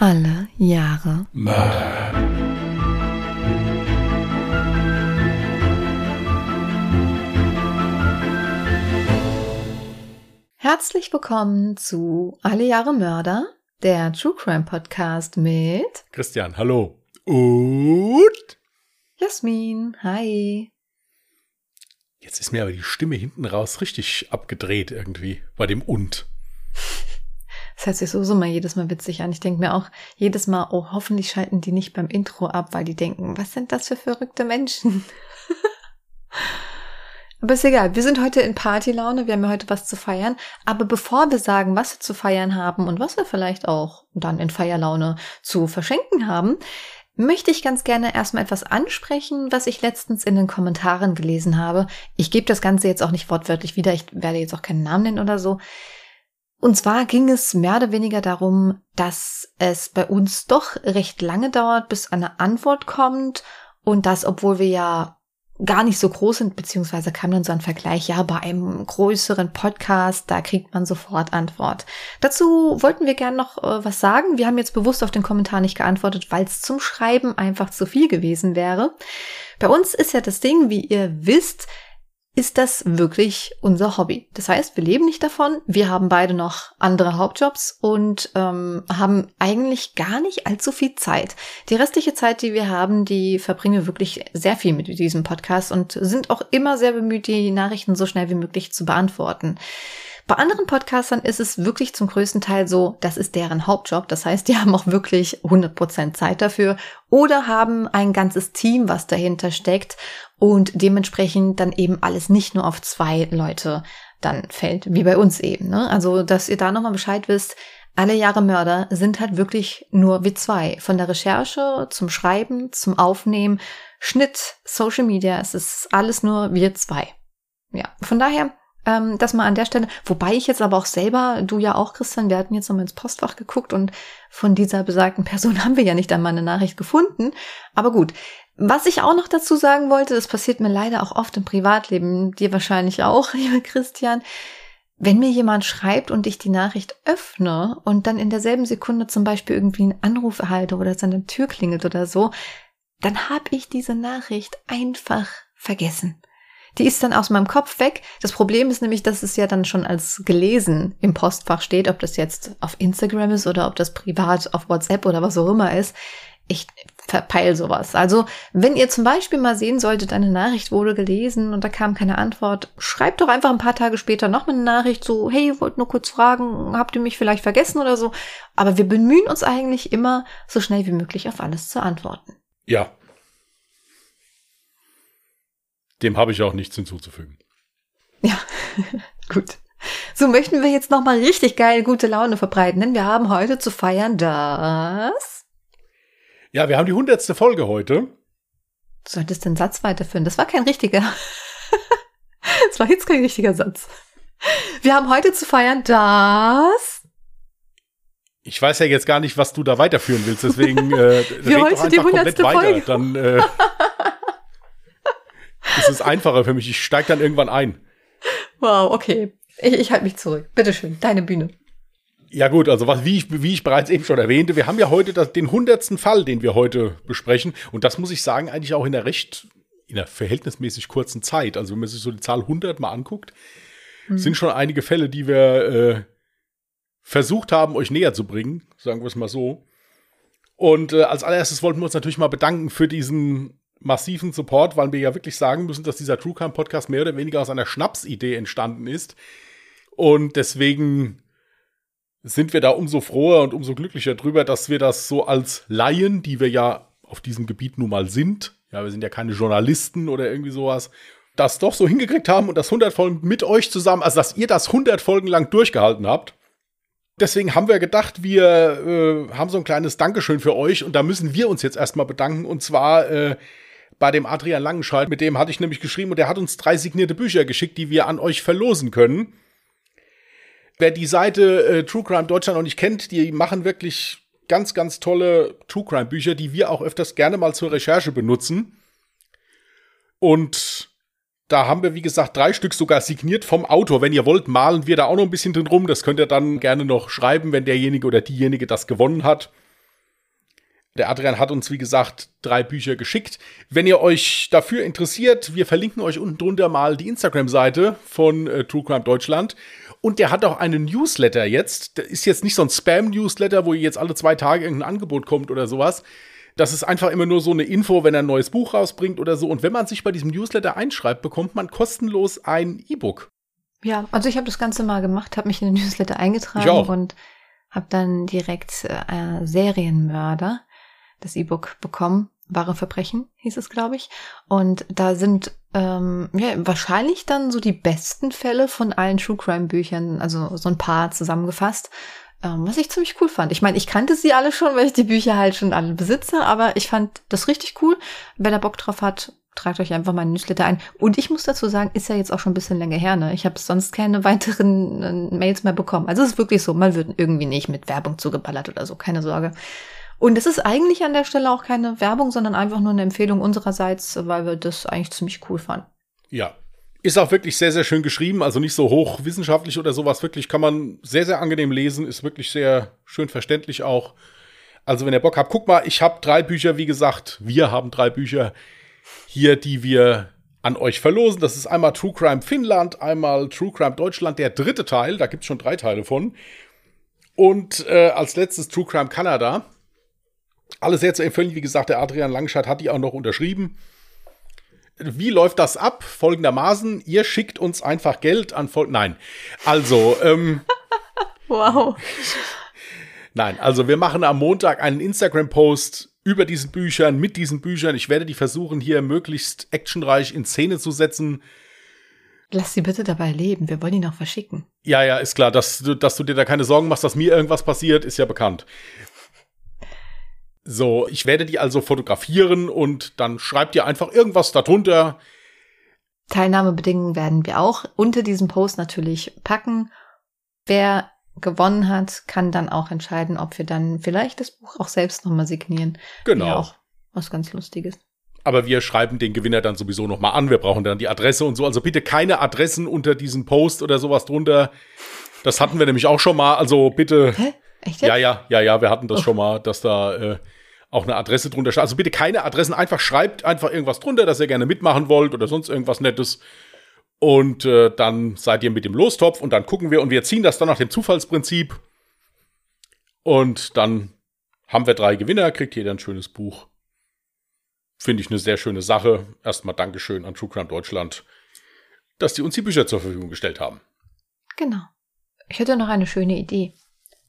Alle Jahre Mörder. Herzlich willkommen zu Alle Jahre Mörder, der True Crime Podcast mit Christian, hallo. Und? Jasmin. Hi. Jetzt ist mir aber die Stimme hinten raus richtig abgedreht irgendwie bei dem Und. Das hört sich sowieso mal jedes Mal witzig an. Ich denke mir auch jedes Mal, oh, hoffentlich schalten die nicht beim Intro ab, weil die denken, was sind das für verrückte Menschen? Aber ist egal, wir sind heute in Partylaune, wir haben ja heute was zu feiern. Aber bevor wir sagen, was wir zu feiern haben und was wir vielleicht auch dann in Feierlaune zu verschenken haben, möchte ich ganz gerne erstmal etwas ansprechen, was ich letztens in den Kommentaren gelesen habe. Ich gebe das Ganze jetzt auch nicht wortwörtlich wieder, ich werde jetzt auch keinen Namen nennen oder so. Und zwar ging es mehr oder weniger darum, dass es bei uns doch recht lange dauert, bis eine Antwort kommt und das, obwohl wir ja gar nicht so groß sind, beziehungsweise kam dann so ein Vergleich, ja, bei einem größeren Podcast, da kriegt man sofort Antwort. Dazu wollten wir gern noch äh, was sagen. Wir haben jetzt bewusst auf den Kommentar nicht geantwortet, weil es zum Schreiben einfach zu viel gewesen wäre. Bei uns ist ja das Ding, wie ihr wisst, ist das wirklich unser Hobby. Das heißt, wir leben nicht davon, wir haben beide noch andere Hauptjobs und ähm, haben eigentlich gar nicht allzu viel Zeit. Die restliche Zeit, die wir haben, die verbringen wir wirklich sehr viel mit diesem Podcast und sind auch immer sehr bemüht, die Nachrichten so schnell wie möglich zu beantworten. Bei anderen Podcastern ist es wirklich zum größten Teil so, das ist deren Hauptjob. Das heißt, die haben auch wirklich 100% Zeit dafür oder haben ein ganzes Team, was dahinter steckt und dementsprechend dann eben alles nicht nur auf zwei Leute dann fällt, wie bei uns eben. Ne? Also, dass ihr da nochmal Bescheid wisst, alle Jahre Mörder sind halt wirklich nur wir zwei. Von der Recherche zum Schreiben, zum Aufnehmen, Schnitt, Social Media, es ist alles nur wir zwei. Ja, von daher ähm, das mal an der Stelle. Wobei ich jetzt aber auch selber, du ja auch, Christian, wir hatten jetzt nochmal ins Postfach geguckt und von dieser besagten Person haben wir ja nicht einmal eine Nachricht gefunden. Aber gut. Was ich auch noch dazu sagen wollte, das passiert mir leider auch oft im Privatleben, dir wahrscheinlich auch, lieber Christian. Wenn mir jemand schreibt und ich die Nachricht öffne und dann in derselben Sekunde zum Beispiel irgendwie einen Anruf erhalte oder seine Tür klingelt oder so, dann habe ich diese Nachricht einfach vergessen. Die ist dann aus meinem Kopf weg. Das Problem ist nämlich, dass es ja dann schon als gelesen im Postfach steht, ob das jetzt auf Instagram ist oder ob das privat auf WhatsApp oder was auch immer ist. Ich verpeil sowas. Also, wenn ihr zum Beispiel mal sehen solltet, eine Nachricht wurde gelesen und da kam keine Antwort, schreibt doch einfach ein paar Tage später noch mal eine Nachricht so, hey, wollt nur kurz fragen, habt ihr mich vielleicht vergessen oder so. Aber wir bemühen uns eigentlich immer, so schnell wie möglich auf alles zu antworten. Ja, dem habe ich auch nichts hinzuzufügen. Ja, gut. So möchten wir jetzt noch mal richtig geil gute Laune verbreiten, denn wir haben heute zu feiern das. Ja, wir haben die hundertste Folge heute. Du solltest den Satz weiterführen. Das war kein richtiger. das war jetzt kein richtiger Satz. Wir haben heute zu feiern das. Ich weiß ja jetzt gar nicht, was du da weiterführen willst, deswegen äh, wir red doch einfach komplett weiter. Folge. Dann äh, es ist einfacher für mich. Ich steige dann irgendwann ein. Wow, okay. Ich, ich halte mich zurück. Bitteschön, deine Bühne. Ja gut, also was, wie, ich, wie ich bereits eben schon erwähnte, wir haben ja heute das, den hundertsten Fall, den wir heute besprechen. Und das muss ich sagen, eigentlich auch in der recht, in der verhältnismäßig kurzen Zeit. Also wenn man sich so die Zahl 100 mal anguckt, hm. sind schon einige Fälle, die wir äh, versucht haben, euch näher zu bringen, sagen wir es mal so. Und äh, als allererstes wollten wir uns natürlich mal bedanken für diesen massiven Support, weil wir ja wirklich sagen müssen, dass dieser True Crime Podcast mehr oder weniger aus einer Schnapsidee entstanden ist. Und deswegen sind wir da umso froher und umso glücklicher drüber, dass wir das so als Laien, die wir ja auf diesem Gebiet nun mal sind, ja, wir sind ja keine Journalisten oder irgendwie sowas, das doch so hingekriegt haben und das 100 Folgen mit euch zusammen, also dass ihr das 100 Folgen lang durchgehalten habt. Deswegen haben wir gedacht, wir äh, haben so ein kleines Dankeschön für euch und da müssen wir uns jetzt erstmal bedanken und zwar äh, bei dem Adrian Langenscheid, mit dem hatte ich nämlich geschrieben und der hat uns drei signierte Bücher geschickt, die wir an euch verlosen können. Wer die Seite äh, True Crime Deutschland noch nicht kennt, die machen wirklich ganz, ganz tolle True Crime Bücher, die wir auch öfters gerne mal zur Recherche benutzen. Und da haben wir, wie gesagt, drei Stück sogar signiert vom Autor. Wenn ihr wollt, malen wir da auch noch ein bisschen drin rum. Das könnt ihr dann gerne noch schreiben, wenn derjenige oder diejenige das gewonnen hat. Der Adrian hat uns, wie gesagt, drei Bücher geschickt. Wenn ihr euch dafür interessiert, wir verlinken euch unten drunter mal die Instagram-Seite von äh, True Crime Deutschland. Und der hat auch einen Newsletter jetzt. Der ist jetzt nicht so ein Spam-Newsletter, wo jetzt alle zwei Tage irgendein Angebot kommt oder sowas. Das ist einfach immer nur so eine Info, wenn er ein neues Buch rausbringt oder so. Und wenn man sich bei diesem Newsletter einschreibt, bekommt man kostenlos ein E-Book. Ja, also ich habe das Ganze mal gemacht, habe mich in den Newsletter eingetragen und habe dann direkt äh, Serienmörder das E-Book bekommen. Wahre Verbrechen hieß es, glaube ich. Und da sind ähm, ja, wahrscheinlich dann so die besten Fälle von allen True Crime Büchern, also so ein paar zusammengefasst. Ähm, was ich ziemlich cool fand. Ich meine, ich kannte sie alle schon, weil ich die Bücher halt schon alle besitze, aber ich fand das richtig cool. Wer da Bock drauf hat, tragt euch einfach meinen Newsletter ein. Und ich muss dazu sagen, ist ja jetzt auch schon ein bisschen länger her, ne? Ich habe sonst keine weiteren äh, Mails mehr bekommen. Also es ist wirklich so, man wird irgendwie nicht mit Werbung zugeballert oder so, keine Sorge. Und es ist eigentlich an der Stelle auch keine Werbung, sondern einfach nur eine Empfehlung unsererseits, weil wir das eigentlich ziemlich cool fanden. Ja. Ist auch wirklich sehr, sehr schön geschrieben, also nicht so hochwissenschaftlich oder sowas. Wirklich kann man sehr, sehr angenehm lesen, ist wirklich sehr schön verständlich auch. Also, wenn ihr Bock habt, guck mal, ich habe drei Bücher, wie gesagt, wir haben drei Bücher hier, die wir an euch verlosen. Das ist einmal True Crime Finnland, einmal True Crime Deutschland, der dritte Teil, da gibt es schon drei Teile von. Und äh, als letztes True Crime Kanada. Alle sehr zu empfehlen. Wie gesagt, der Adrian Langscheid hat die auch noch unterschrieben. Wie läuft das ab? Folgendermaßen, ihr schickt uns einfach Geld an Vol Nein. Also, ähm. wow. Nein, also wir machen am Montag einen Instagram-Post über diesen Büchern, mit diesen Büchern. Ich werde die versuchen, hier möglichst actionreich in Szene zu setzen. Lass sie bitte dabei leben. Wir wollen ihn noch verschicken. Ja, ja, ist klar. Dass, dass du dir da keine Sorgen machst, dass mir irgendwas passiert, ist ja bekannt. So, ich werde die also fotografieren und dann schreibt ihr einfach irgendwas darunter. Teilnahmebedingungen werden wir auch unter diesem Post natürlich packen. Wer gewonnen hat, kann dann auch entscheiden, ob wir dann vielleicht das Buch auch selbst nochmal signieren. Genau. Ja, auch was ganz Lustiges. Aber wir schreiben den Gewinner dann sowieso nochmal an. Wir brauchen dann die Adresse und so. Also bitte keine Adressen unter diesem Post oder sowas drunter. Das hatten wir nämlich auch schon mal. Also bitte. Hä? Echt? Ja, ja, ja, ja, wir hatten das oh. schon mal, dass da äh, auch eine Adresse drunter steht. Also bitte keine Adressen, einfach schreibt einfach irgendwas drunter, dass ihr gerne mitmachen wollt oder sonst irgendwas Nettes. Und äh, dann seid ihr mit dem Lostopf und dann gucken wir und wir ziehen das dann nach dem Zufallsprinzip. Und dann haben wir drei Gewinner, kriegt jeder ein schönes Buch. Finde ich eine sehr schöne Sache. Erstmal Dankeschön an True Crime Deutschland, dass die uns die Bücher zur Verfügung gestellt haben. Genau. Ich hätte noch eine schöne Idee.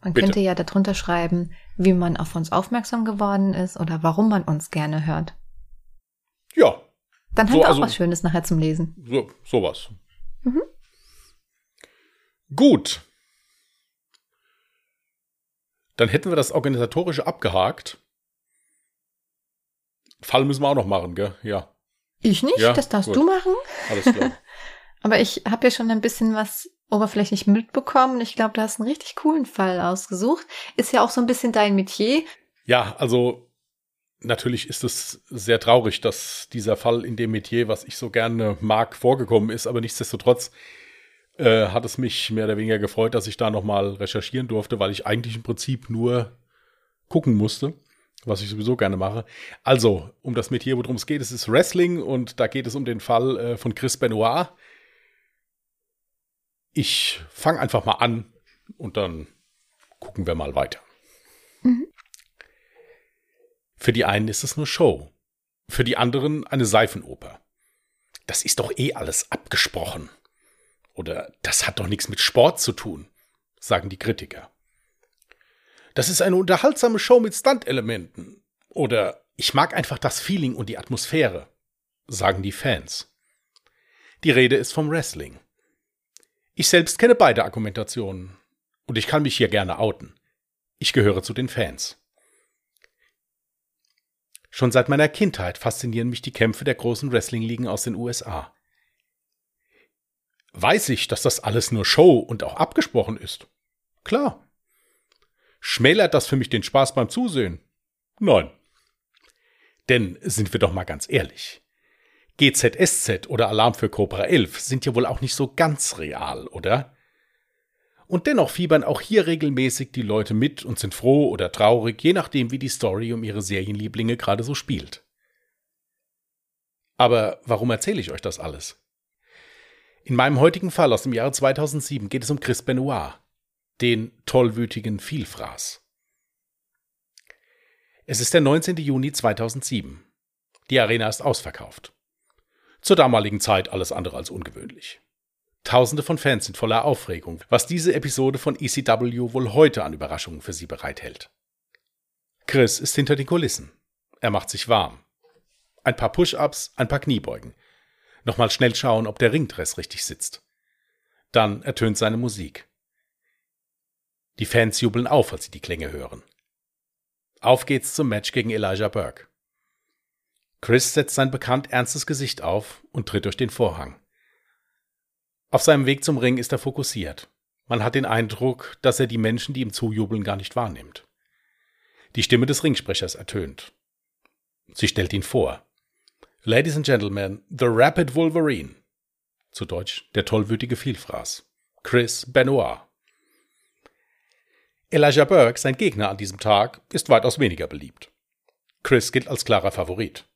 Man Bitte. könnte ja darunter schreiben, wie man auf uns aufmerksam geworden ist oder warum man uns gerne hört. Ja. Dann so, haben wir auch also, was Schönes nachher zum Lesen. So, sowas. Mhm. Gut. Dann hätten wir das Organisatorische abgehakt. Fall müssen wir auch noch machen, gell? Ja. Ich nicht, ja, das darfst gut. du machen. Alles klar. Aber ich habe ja schon ein bisschen was oberflächlich mitbekommen. Ich glaube, du hast einen richtig coolen Fall ausgesucht. Ist ja auch so ein bisschen dein Metier. Ja, also natürlich ist es sehr traurig, dass dieser Fall in dem Metier, was ich so gerne mag, vorgekommen ist. Aber nichtsdestotrotz äh, hat es mich mehr oder weniger gefreut, dass ich da nochmal recherchieren durfte, weil ich eigentlich im Prinzip nur gucken musste, was ich sowieso gerne mache. Also, um das Metier, worum es geht, es ist Wrestling und da geht es um den Fall äh, von Chris Benoit ich fange einfach mal an und dann gucken wir mal weiter. Mhm. Für die einen ist es nur Show, für die anderen eine Seifenoper. Das ist doch eh alles abgesprochen. Oder das hat doch nichts mit Sport zu tun, sagen die Kritiker. Das ist eine unterhaltsame Show mit Stunt-Elementen. Oder ich mag einfach das Feeling und die Atmosphäre, sagen die Fans. Die Rede ist vom Wrestling. Ich selbst kenne beide Argumentationen. Und ich kann mich hier gerne outen. Ich gehöre zu den Fans. Schon seit meiner Kindheit faszinieren mich die Kämpfe der großen Wrestling-Ligen aus den USA. Weiß ich, dass das alles nur Show und auch abgesprochen ist? Klar. Schmälert das für mich den Spaß beim Zusehen? Nein. Denn sind wir doch mal ganz ehrlich. GZSZ oder Alarm für Cobra 11 sind ja wohl auch nicht so ganz real, oder? Und dennoch fiebern auch hier regelmäßig die Leute mit und sind froh oder traurig, je nachdem, wie die Story um ihre Serienlieblinge gerade so spielt. Aber warum erzähle ich euch das alles? In meinem heutigen Fall aus dem Jahre 2007 geht es um Chris Benoit, den tollwütigen Vielfraß. Es ist der 19. Juni 2007. Die Arena ist ausverkauft. Zur damaligen Zeit alles andere als ungewöhnlich. Tausende von Fans sind voller Aufregung, was diese Episode von ECW wohl heute an Überraschungen für sie bereithält. Chris ist hinter den Kulissen. Er macht sich warm. Ein paar Push-ups, ein paar Kniebeugen. Nochmal schnell schauen, ob der Ringdress richtig sitzt. Dann ertönt seine Musik. Die Fans jubeln auf, als sie die Klänge hören. Auf geht's zum Match gegen Elijah Burke. Chris setzt sein bekannt ernstes Gesicht auf und tritt durch den Vorhang. Auf seinem Weg zum Ring ist er fokussiert. Man hat den Eindruck, dass er die Menschen, die ihm zujubeln, gar nicht wahrnimmt. Die Stimme des Ringsprechers ertönt. Sie stellt ihn vor. Ladies and Gentlemen, The Rapid Wolverine. Zu Deutsch der tollwütige Vielfraß. Chris Benoit. Elijah Burke, sein Gegner an diesem Tag, ist weitaus weniger beliebt. Chris gilt als klarer Favorit.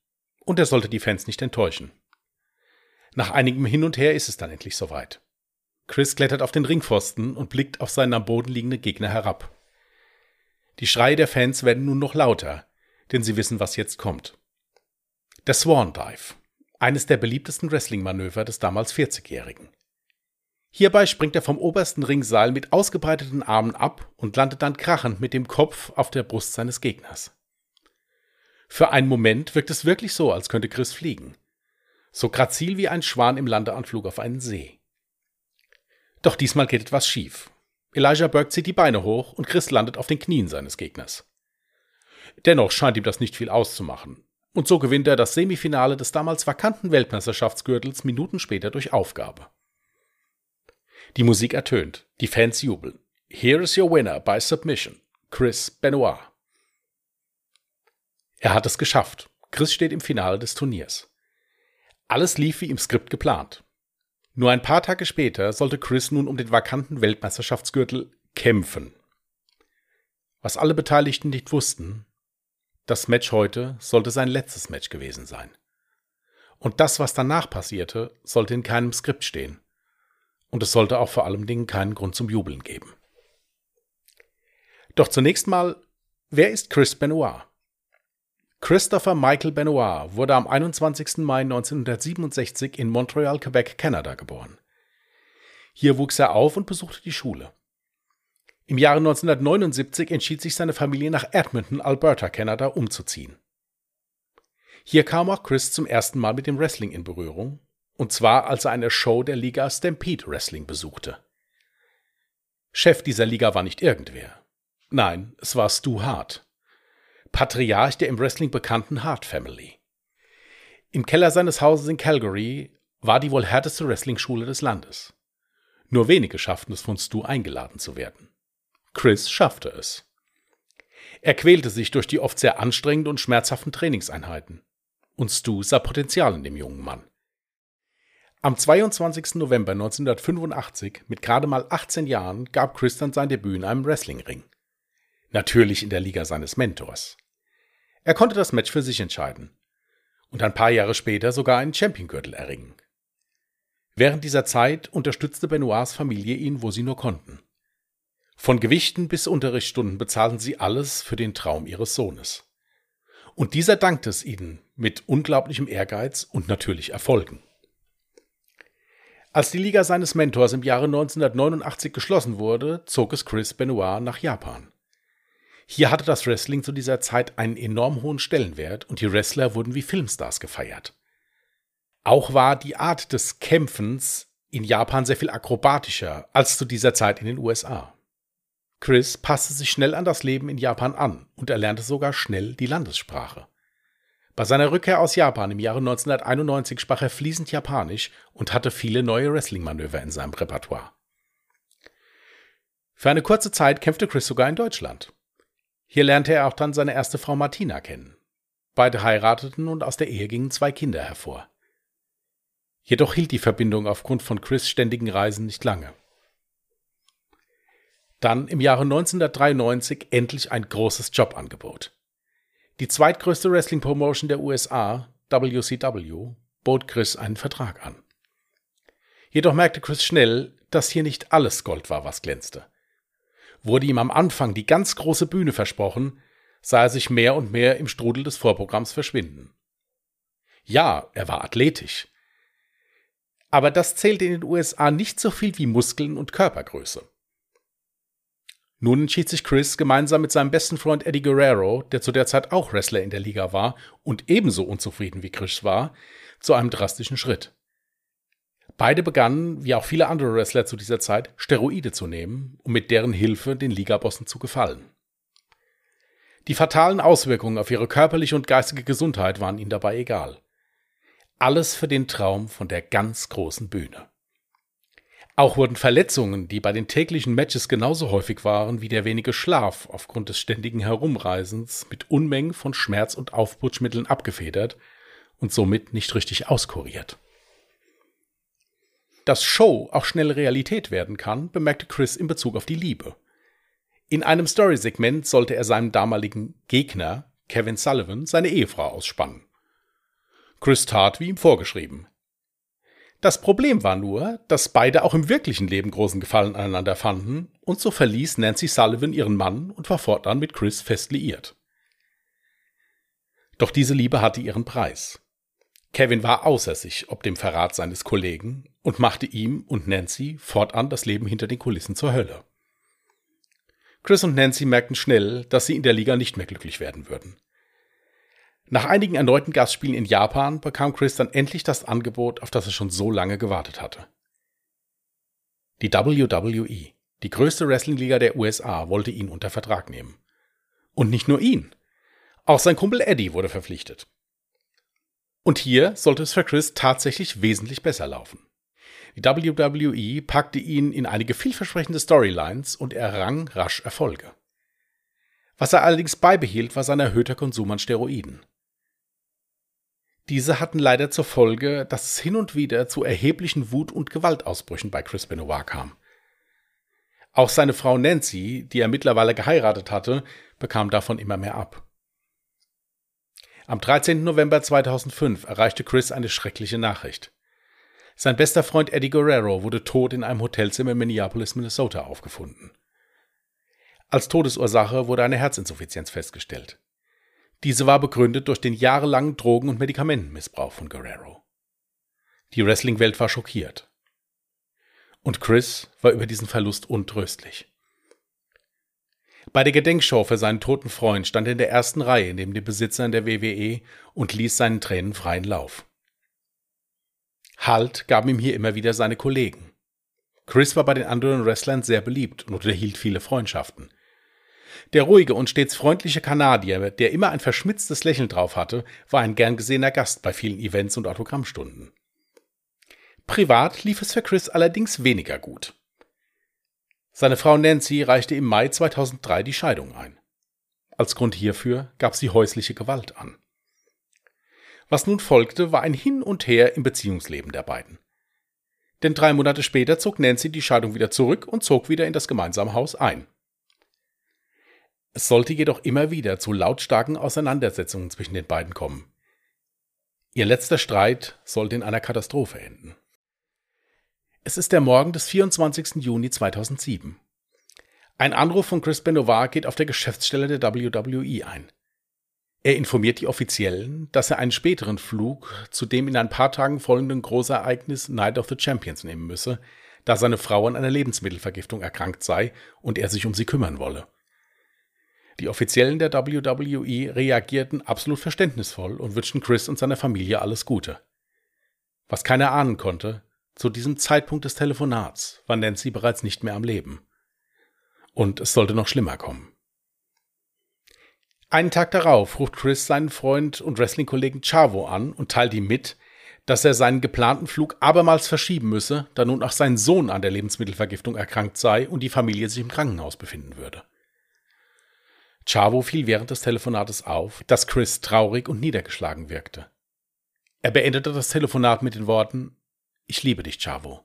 Und er sollte die Fans nicht enttäuschen. Nach einigem Hin und Her ist es dann endlich soweit. Chris klettert auf den Ringpfosten und blickt auf seinen am Boden liegenden Gegner herab. Die Schreie der Fans werden nun noch lauter, denn sie wissen, was jetzt kommt. Der Swan Dive, eines der beliebtesten Wrestling-Manöver des damals 40-Jährigen. Hierbei springt er vom obersten Ringseil mit ausgebreiteten Armen ab und landet dann krachend mit dem Kopf auf der Brust seines Gegners. Für einen Moment wirkt es wirklich so, als könnte Chris fliegen. So grazil wie ein Schwan im Landeanflug auf einen See. Doch diesmal geht etwas schief. Elijah Burke zieht die Beine hoch und Chris landet auf den Knien seines Gegners. Dennoch scheint ihm das nicht viel auszumachen. Und so gewinnt er das Semifinale des damals vakanten Weltmeisterschaftsgürtels Minuten später durch Aufgabe. Die Musik ertönt, die Fans jubeln. Here is your winner by submission, Chris Benoit. Er hat es geschafft. Chris steht im Finale des Turniers. Alles lief wie im Skript geplant. Nur ein paar Tage später sollte Chris nun um den vakanten Weltmeisterschaftsgürtel kämpfen. Was alle Beteiligten nicht wussten, das Match heute sollte sein letztes Match gewesen sein. Und das, was danach passierte, sollte in keinem Skript stehen. Und es sollte auch vor allem Dingen keinen Grund zum Jubeln geben. Doch zunächst mal, wer ist Chris Benoit? Christopher Michael Benoit wurde am 21. Mai 1967 in Montreal, Quebec, Kanada geboren. Hier wuchs er auf und besuchte die Schule. Im Jahre 1979 entschied sich seine Familie nach Edmonton, Alberta, Kanada umzuziehen. Hier kam auch Chris zum ersten Mal mit dem Wrestling in Berührung, und zwar als er eine Show der Liga Stampede Wrestling besuchte. Chef dieser Liga war nicht irgendwer. Nein, es war Stu Hart. Patriarch der im Wrestling bekannten Hart Family. Im Keller seines Hauses in Calgary war die wohl härteste Wrestling-Schule des Landes. Nur wenige schafften es von Stu eingeladen zu werden. Chris schaffte es. Er quälte sich durch die oft sehr anstrengenden und schmerzhaften Trainingseinheiten. Und Stu sah Potenzial in dem jungen Mann. Am 22. November 1985, mit gerade mal 18 Jahren, gab Chris dann sein Debüt in einem Wrestlingring. Natürlich in der Liga seines Mentors. Er konnte das Match für sich entscheiden und ein paar Jahre später sogar einen Championgürtel erringen. Während dieser Zeit unterstützte Benoits Familie ihn, wo sie nur konnten. Von Gewichten bis Unterrichtsstunden bezahlten sie alles für den Traum ihres Sohnes. Und dieser dankte es ihnen mit unglaublichem Ehrgeiz und natürlich Erfolgen. Als die Liga seines Mentors im Jahre 1989 geschlossen wurde, zog es Chris Benoit nach Japan. Hier hatte das Wrestling zu dieser Zeit einen enorm hohen Stellenwert und die Wrestler wurden wie Filmstars gefeiert. Auch war die Art des Kämpfens in Japan sehr viel akrobatischer als zu dieser Zeit in den USA. Chris passte sich schnell an das Leben in Japan an und erlernte sogar schnell die Landessprache. Bei seiner Rückkehr aus Japan im Jahre 1991 sprach er fließend Japanisch und hatte viele neue Wrestling-Manöver in seinem Repertoire. Für eine kurze Zeit kämpfte Chris sogar in Deutschland. Hier lernte er auch dann seine erste Frau Martina kennen. Beide heirateten und aus der Ehe gingen zwei Kinder hervor. Jedoch hielt die Verbindung aufgrund von Chris ständigen Reisen nicht lange. dann im Jahre 1993 endlich ein großes Jobangebot. Die zweitgrößte Wrestling-Promotion der USA, WCW, bot Chris einen Vertrag an. Jedoch merkte Chris schnell, dass hier nicht alles Gold war, was glänzte. Wurde ihm am Anfang die ganz große Bühne versprochen, sah er sich mehr und mehr im Strudel des Vorprogramms verschwinden. Ja, er war athletisch. Aber das zählte in den USA nicht so viel wie Muskeln und Körpergröße. Nun entschied sich Chris gemeinsam mit seinem besten Freund Eddie Guerrero, der zu der Zeit auch Wrestler in der Liga war und ebenso unzufrieden wie Chris war, zu einem drastischen Schritt. Beide begannen, wie auch viele andere Wrestler zu dieser Zeit, Steroide zu nehmen, um mit deren Hilfe den Ligabossen zu gefallen. Die fatalen Auswirkungen auf ihre körperliche und geistige Gesundheit waren ihnen dabei egal. Alles für den Traum von der ganz großen Bühne. Auch wurden Verletzungen, die bei den täglichen Matches genauso häufig waren wie der wenige Schlaf aufgrund des ständigen Herumreisens, mit Unmengen von Schmerz- und Aufputschmitteln abgefedert und somit nicht richtig auskuriert. Dass Show auch schnell Realität werden kann, bemerkte Chris in Bezug auf die Liebe. In einem Story-Segment sollte er seinem damaligen Gegner, Kevin Sullivan, seine Ehefrau ausspannen. Chris tat wie ihm vorgeschrieben. Das Problem war nur, dass beide auch im wirklichen Leben großen Gefallen aneinander fanden, und so verließ Nancy Sullivan ihren Mann und war fortan mit Chris fest liiert. Doch diese Liebe hatte ihren Preis. Kevin war außer sich ob dem Verrat seines Kollegen und machte ihm und Nancy fortan das Leben hinter den Kulissen zur Hölle. Chris und Nancy merkten schnell, dass sie in der Liga nicht mehr glücklich werden würden. Nach einigen erneuten Gastspielen in Japan bekam Chris dann endlich das Angebot, auf das er schon so lange gewartet hatte. Die WWE, die größte Wrestlingliga der USA, wollte ihn unter Vertrag nehmen. Und nicht nur ihn. Auch sein Kumpel Eddie wurde verpflichtet. Und hier sollte es für Chris tatsächlich wesentlich besser laufen. Die WWE packte ihn in einige vielversprechende Storylines und er errang rasch Erfolge. Was er allerdings beibehielt, war sein erhöhter Konsum an Steroiden. Diese hatten leider zur Folge, dass es hin und wieder zu erheblichen Wut- und Gewaltausbrüchen bei Chris Benoit kam. Auch seine Frau Nancy, die er mittlerweile geheiratet hatte, bekam davon immer mehr ab. Am 13. November 2005 erreichte Chris eine schreckliche Nachricht. Sein bester Freund Eddie Guerrero wurde tot in einem Hotelzimmer in Minneapolis, Minnesota aufgefunden. Als Todesursache wurde eine Herzinsuffizienz festgestellt. Diese war begründet durch den jahrelangen Drogen- und Medikamentenmissbrauch von Guerrero. Die Wrestling-Welt war schockiert. Und Chris war über diesen Verlust untröstlich. Bei der Gedenkshow für seinen toten Freund stand er in der ersten Reihe neben den Besitzern der WWE und ließ seinen Tränen freien Lauf. Halt gaben ihm hier immer wieder seine Kollegen. Chris war bei den anderen Wrestlern sehr beliebt und unterhielt viele Freundschaften. Der ruhige und stets freundliche Kanadier, der immer ein verschmitztes Lächeln drauf hatte, war ein gern gesehener Gast bei vielen Events und Autogrammstunden. Privat lief es für Chris allerdings weniger gut. Seine Frau Nancy reichte im Mai 2003 die Scheidung ein. Als Grund hierfür gab sie häusliche Gewalt an. Was nun folgte, war ein Hin und Her im Beziehungsleben der beiden. Denn drei Monate später zog Nancy die Scheidung wieder zurück und zog wieder in das gemeinsame Haus ein. Es sollte jedoch immer wieder zu lautstarken Auseinandersetzungen zwischen den beiden kommen. Ihr letzter Streit sollte in einer Katastrophe enden. Es ist der Morgen des 24. Juni 2007. Ein Anruf von Chris Benoit geht auf der Geschäftsstelle der WWE ein. Er informiert die Offiziellen, dass er einen späteren Flug zu dem in ein paar Tagen folgenden Großereignis Night of the Champions nehmen müsse, da seine Frau an einer Lebensmittelvergiftung erkrankt sei und er sich um sie kümmern wolle. Die Offiziellen der WWE reagierten absolut verständnisvoll und wünschten Chris und seiner Familie alles Gute. Was keiner ahnen konnte, zu diesem Zeitpunkt des Telefonats war Nancy bereits nicht mehr am Leben. Und es sollte noch schlimmer kommen. Einen Tag darauf ruft Chris seinen Freund und Wrestling-Kollegen Chavo an und teilt ihm mit, dass er seinen geplanten Flug abermals verschieben müsse, da nun auch sein Sohn an der Lebensmittelvergiftung erkrankt sei und die Familie sich im Krankenhaus befinden würde. Chavo fiel während des Telefonates auf, dass Chris traurig und niedergeschlagen wirkte. Er beendete das Telefonat mit den Worten ich liebe dich, Chavo.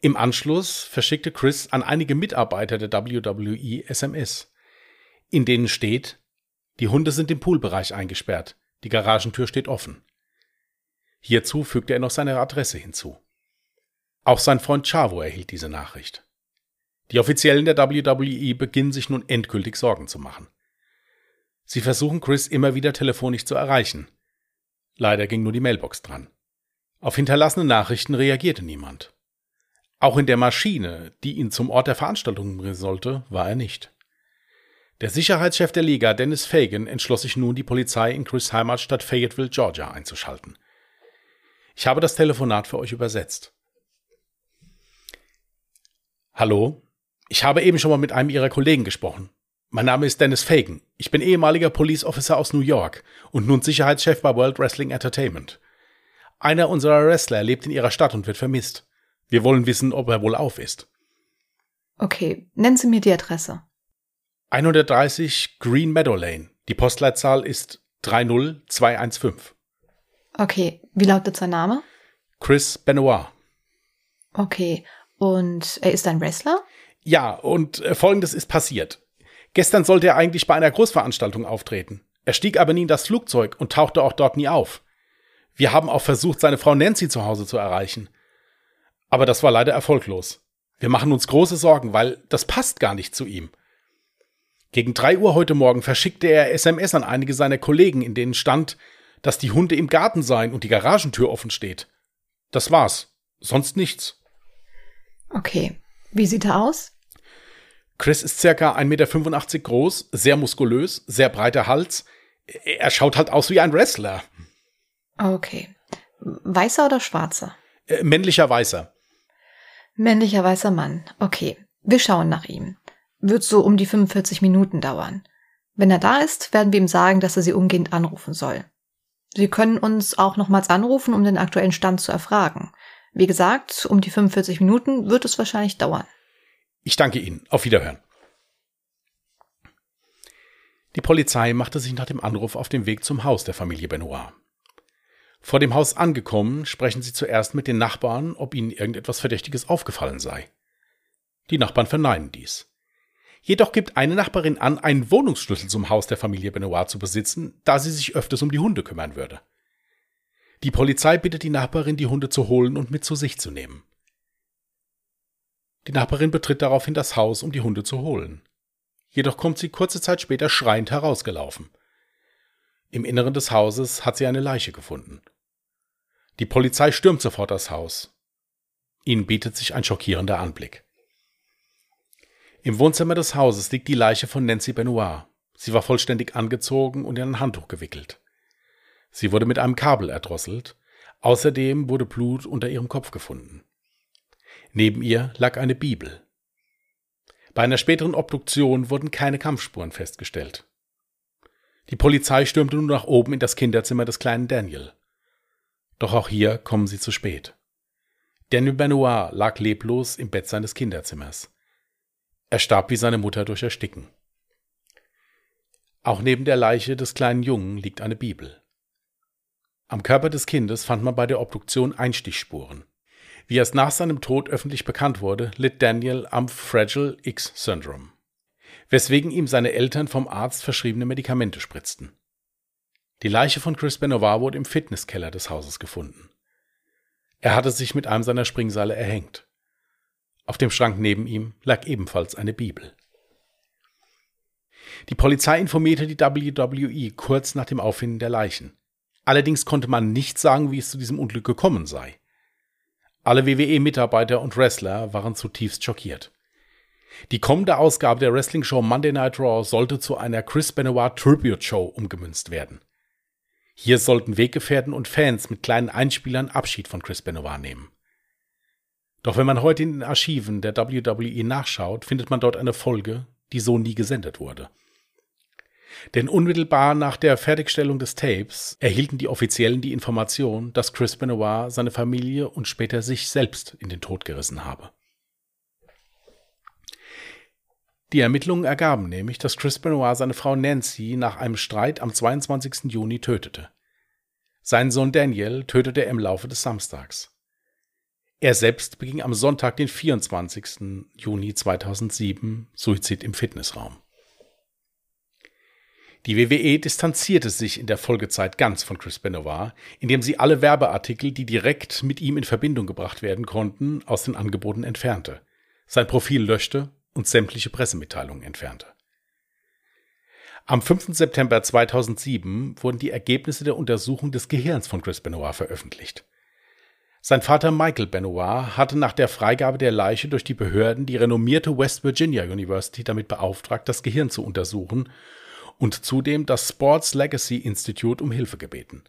Im Anschluss verschickte Chris an einige Mitarbeiter der WWE SMS, in denen steht, die Hunde sind im Poolbereich eingesperrt, die Garagentür steht offen. Hierzu fügte er noch seine Adresse hinzu. Auch sein Freund Chavo erhielt diese Nachricht. Die Offiziellen der WWE beginnen sich nun endgültig Sorgen zu machen. Sie versuchen Chris immer wieder telefonisch zu erreichen. Leider ging nur die Mailbox dran. Auf hinterlassene Nachrichten reagierte niemand. Auch in der Maschine, die ihn zum Ort der Veranstaltung bringen sollte, war er nicht. Der Sicherheitschef der Liga, Dennis Fagan, entschloss sich nun, die Polizei in Chris Heimatstadt Fayetteville, Georgia einzuschalten. Ich habe das Telefonat für euch übersetzt. Hallo, ich habe eben schon mal mit einem Ihrer Kollegen gesprochen. Mein Name ist Dennis Fagan. Ich bin ehemaliger Police Officer aus New York und nun Sicherheitschef bei World Wrestling Entertainment. Einer unserer Wrestler lebt in Ihrer Stadt und wird vermisst. Wir wollen wissen, ob er wohl auf ist. Okay, nennen Sie mir die Adresse. 130 Green Meadow Lane. Die Postleitzahl ist 30215. Okay, wie lautet sein Name? Chris Benoit. Okay, und er ist ein Wrestler? Ja, und äh, folgendes ist passiert. Gestern sollte er eigentlich bei einer Großveranstaltung auftreten. Er stieg aber nie in das Flugzeug und tauchte auch dort nie auf. Wir haben auch versucht, seine Frau Nancy zu Hause zu erreichen. Aber das war leider erfolglos. Wir machen uns große Sorgen, weil das passt gar nicht zu ihm. Gegen drei Uhr heute Morgen verschickte er SMS an einige seiner Kollegen, in denen stand, dass die Hunde im Garten seien und die Garagentür offen steht. Das war's. Sonst nichts. Okay. Wie sieht er aus? Chris ist circa 1,85 Meter groß, sehr muskulös, sehr breiter Hals. Er schaut halt aus wie ein Wrestler. Okay. Weißer oder schwarzer? Äh, männlicher Weißer. Männlicher weißer Mann. Okay. Wir schauen nach ihm. Wird so um die 45 Minuten dauern. Wenn er da ist, werden wir ihm sagen, dass er sie umgehend anrufen soll. Sie können uns auch nochmals anrufen, um den aktuellen Stand zu erfragen. Wie gesagt, um die 45 Minuten wird es wahrscheinlich dauern. Ich danke Ihnen. Auf Wiederhören. Die Polizei machte sich nach dem Anruf auf den Weg zum Haus der Familie Benoit. Vor dem Haus angekommen, sprechen sie zuerst mit den Nachbarn, ob ihnen irgendetwas Verdächtiges aufgefallen sei. Die Nachbarn verneinen dies. Jedoch gibt eine Nachbarin an, einen Wohnungsschlüssel zum Haus der Familie Benoit zu besitzen, da sie sich öfters um die Hunde kümmern würde. Die Polizei bittet die Nachbarin, die Hunde zu holen und mit zu sich zu nehmen. Die Nachbarin betritt daraufhin das Haus, um die Hunde zu holen. Jedoch kommt sie kurze Zeit später schreiend herausgelaufen. Im Inneren des Hauses hat sie eine Leiche gefunden. Die Polizei stürmt sofort das Haus. Ihnen bietet sich ein schockierender Anblick. Im Wohnzimmer des Hauses liegt die Leiche von Nancy Benoit. Sie war vollständig angezogen und in ein Handtuch gewickelt. Sie wurde mit einem Kabel erdrosselt. Außerdem wurde Blut unter ihrem Kopf gefunden. Neben ihr lag eine Bibel. Bei einer späteren Obduktion wurden keine Kampfspuren festgestellt. Die Polizei stürmte nun nach oben in das Kinderzimmer des kleinen Daniel. Doch auch hier kommen sie zu spät. Daniel Benoit lag leblos im Bett seines Kinderzimmers. Er starb wie seine Mutter durch Ersticken. Auch neben der Leiche des kleinen Jungen liegt eine Bibel. Am Körper des Kindes fand man bei der Obduktion Einstichspuren. Wie erst nach seinem Tod öffentlich bekannt wurde, litt Daniel am Fragile X-Syndrom, weswegen ihm seine Eltern vom Arzt verschriebene Medikamente spritzten. Die Leiche von Chris Benoit wurde im Fitnesskeller des Hauses gefunden. Er hatte sich mit einem seiner Springseile erhängt. Auf dem Schrank neben ihm lag ebenfalls eine Bibel. Die Polizei informierte die WWE kurz nach dem Auffinden der Leichen. Allerdings konnte man nicht sagen, wie es zu diesem Unglück gekommen sei. Alle WWE-Mitarbeiter und Wrestler waren zutiefst schockiert. Die kommende Ausgabe der Wrestling-Show Monday Night Raw sollte zu einer Chris Benoit Tribute-Show umgemünzt werden. Hier sollten Weggefährten und Fans mit kleinen Einspielern Abschied von Chris Benoit nehmen. Doch wenn man heute in den Archiven der WWE nachschaut, findet man dort eine Folge, die so nie gesendet wurde. Denn unmittelbar nach der Fertigstellung des Tapes erhielten die Offiziellen die Information, dass Chris Benoit seine Familie und später sich selbst in den Tod gerissen habe. Die Ermittlungen ergaben nämlich, dass Chris Benoit seine Frau Nancy nach einem Streit am 22. Juni tötete. Seinen Sohn Daniel tötete er im Laufe des Samstags. Er selbst beging am Sonntag, den 24. Juni 2007, Suizid im Fitnessraum. Die WWE distanzierte sich in der Folgezeit ganz von Chris Benoit, indem sie alle Werbeartikel, die direkt mit ihm in Verbindung gebracht werden konnten, aus den Angeboten entfernte, sein Profil löschte und sämtliche Pressemitteilungen entfernte. Am 5. September 2007 wurden die Ergebnisse der Untersuchung des Gehirns von Chris Benoit veröffentlicht. Sein Vater Michael Benoit hatte nach der Freigabe der Leiche durch die Behörden die renommierte West Virginia University damit beauftragt, das Gehirn zu untersuchen und zudem das Sports Legacy Institute um Hilfe gebeten.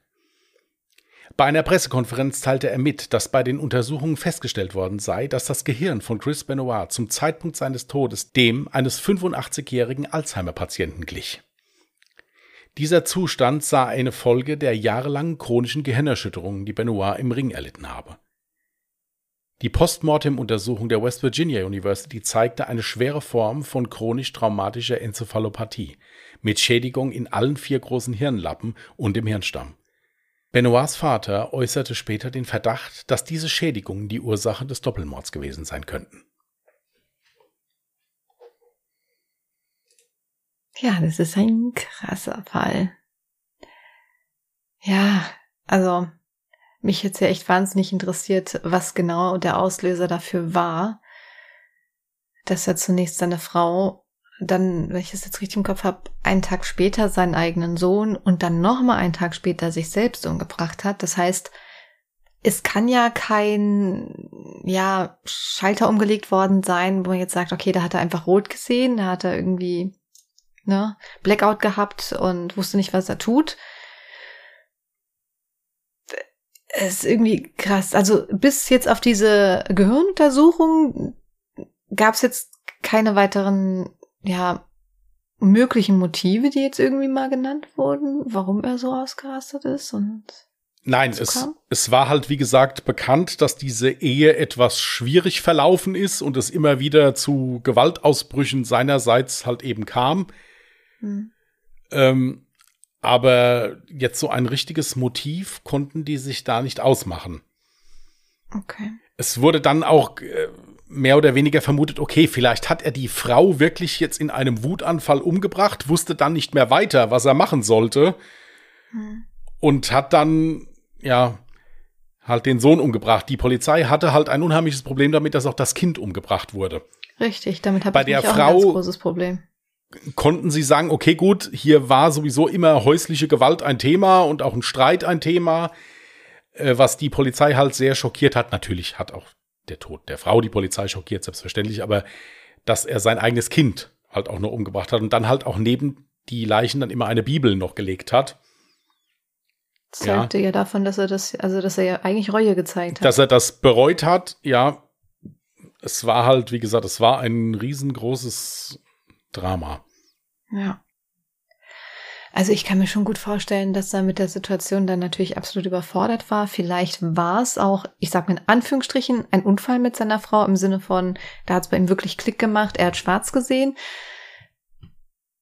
Bei einer Pressekonferenz teilte er mit, dass bei den Untersuchungen festgestellt worden sei, dass das Gehirn von Chris Benoit zum Zeitpunkt seines Todes dem eines 85-jährigen Alzheimer-Patienten glich. Dieser Zustand sah eine Folge der jahrelangen chronischen Gehirnerschütterungen, die Benoit im Ring erlitten habe. Die Postmortem-Untersuchung der West Virginia University zeigte eine schwere Form von chronisch traumatischer Enzephalopathie mit Schädigung in allen vier großen Hirnlappen und im Hirnstamm. Benoits Vater äußerte später den Verdacht, dass diese Schädigungen die Ursache des Doppelmords gewesen sein könnten. Ja, das ist ein krasser Fall. Ja, also mich jetzt ja echt wahnsinnig interessiert, was genau der Auslöser dafür war, dass er zunächst seine Frau, dann, wenn ich das jetzt richtig im Kopf habe, einen Tag später seinen eigenen Sohn und dann nochmal einen Tag später sich selbst umgebracht hat. Das heißt, es kann ja kein, ja, Schalter umgelegt worden sein, wo man jetzt sagt, okay, da hat er einfach rot gesehen, da hat er irgendwie ne, Blackout gehabt und wusste nicht, was er tut. Es ist irgendwie krass. Also bis jetzt auf diese Gehirnuntersuchung gab es jetzt keine weiteren, ja, möglichen Motive, die jetzt irgendwie mal genannt wurden, warum er so ausgerastet ist und Nein, es, es war halt, wie gesagt, bekannt, dass diese Ehe etwas schwierig verlaufen ist und es immer wieder zu Gewaltausbrüchen seinerseits halt eben kam. Hm. Ähm, aber jetzt so ein richtiges Motiv konnten die sich da nicht ausmachen. Okay. Es wurde dann auch äh, mehr oder weniger vermutet, okay, vielleicht hat er die Frau wirklich jetzt in einem Wutanfall umgebracht, wusste dann nicht mehr weiter, was er machen sollte. Hm. Und hat dann, ja, halt den Sohn umgebracht. Die Polizei hatte halt ein unheimliches Problem damit, dass auch das Kind umgebracht wurde. Richtig, damit habe ich der Frau, ein ganz großes Problem konnten sie sagen, okay, gut, hier war sowieso immer häusliche Gewalt ein Thema und auch ein Streit ein Thema, äh, was die Polizei halt sehr schockiert hat. Natürlich hat auch der Tod der Frau die Polizei schockiert, selbstverständlich, aber dass er sein eigenes Kind halt auch noch umgebracht hat und dann halt auch neben die Leichen dann immer eine Bibel noch gelegt hat. Zeigte ja. ja davon, dass er das, also dass er ja eigentlich Reue gezeigt hat. Dass er das bereut hat, ja. Es war halt, wie gesagt, es war ein riesengroßes Drama. Ja. Also ich kann mir schon gut vorstellen, dass er mit der Situation dann natürlich absolut überfordert war. Vielleicht war es auch, ich sag mal in Anführungsstrichen, ein Unfall mit seiner Frau im Sinne von, da hat es bei ihm wirklich Klick gemacht, er hat schwarz gesehen.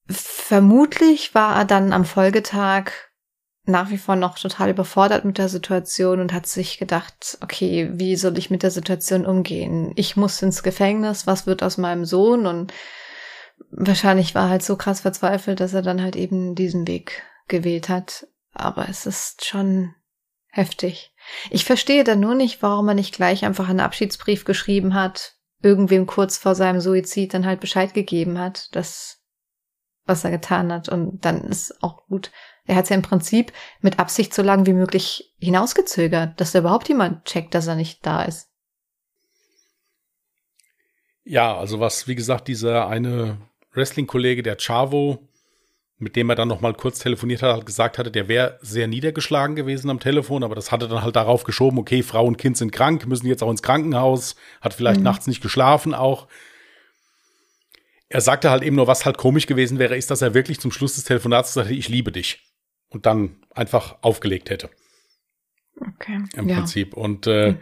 Vermutlich war er dann am Folgetag nach wie vor noch total überfordert mit der Situation und hat sich gedacht, okay, wie soll ich mit der Situation umgehen? Ich muss ins Gefängnis, was wird aus meinem Sohn? Und wahrscheinlich war halt so krass verzweifelt, dass er dann halt eben diesen Weg gewählt hat. Aber es ist schon heftig. Ich verstehe dann nur nicht, warum er nicht gleich einfach einen Abschiedsbrief geschrieben hat, irgendwem kurz vor seinem Suizid dann halt Bescheid gegeben hat, dass was er getan hat. Und dann ist auch gut. Er hat es ja im Prinzip mit Absicht so lange wie möglich hinausgezögert, dass da überhaupt jemand checkt, dass er nicht da ist. Ja, also was, wie gesagt, dieser eine Wrestling-Kollege, der Chavo, mit dem er dann noch mal kurz telefoniert hat, hat gesagt hatte, der wäre sehr niedergeschlagen gewesen am Telefon, aber das hatte dann halt darauf geschoben, okay, Frau und Kind sind krank, müssen jetzt auch ins Krankenhaus, hat vielleicht mhm. nachts nicht geschlafen auch. Er sagte halt eben nur, was halt komisch gewesen wäre, ist, dass er wirklich zum Schluss des Telefonats gesagt hätte, ich liebe dich. Und dann einfach aufgelegt hätte. Okay. Im ja. Prinzip. Und äh, mhm.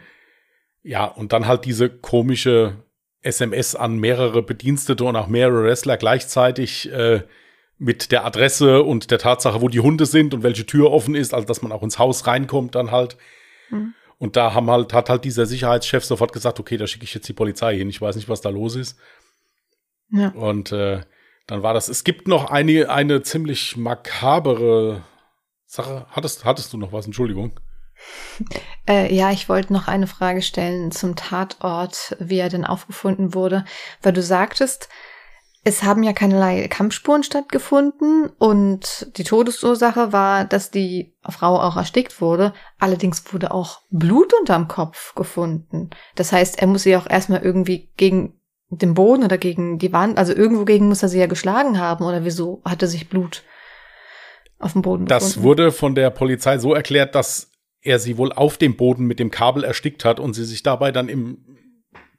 ja, und dann halt diese komische SMS an mehrere Bedienstete und auch mehrere Wrestler gleichzeitig äh, mit der Adresse und der Tatsache, wo die Hunde sind und welche Tür offen ist, also dass man auch ins Haus reinkommt dann halt. Mhm. Und da haben halt, hat halt dieser Sicherheitschef sofort gesagt, okay, da schicke ich jetzt die Polizei hin. Ich weiß nicht, was da los ist. Ja. Und äh, dann war das. Es gibt noch eine, eine ziemlich makabere Sache. Hattest, hattest du noch was? Entschuldigung. Äh, ja, ich wollte noch eine Frage stellen zum Tatort, wie er denn aufgefunden wurde, weil du sagtest, es haben ja keinerlei Kampfspuren stattgefunden und die Todesursache war, dass die Frau auch erstickt wurde. Allerdings wurde auch Blut unterm Kopf gefunden. Das heißt, er muss sie auch erstmal irgendwie gegen den Boden oder gegen die Wand, also irgendwo gegen muss er sie ja geschlagen haben oder wieso hatte sich Blut auf dem Boden Das gefunden? wurde von der Polizei so erklärt, dass er sie wohl auf dem Boden mit dem Kabel erstickt hat und sie sich dabei dann im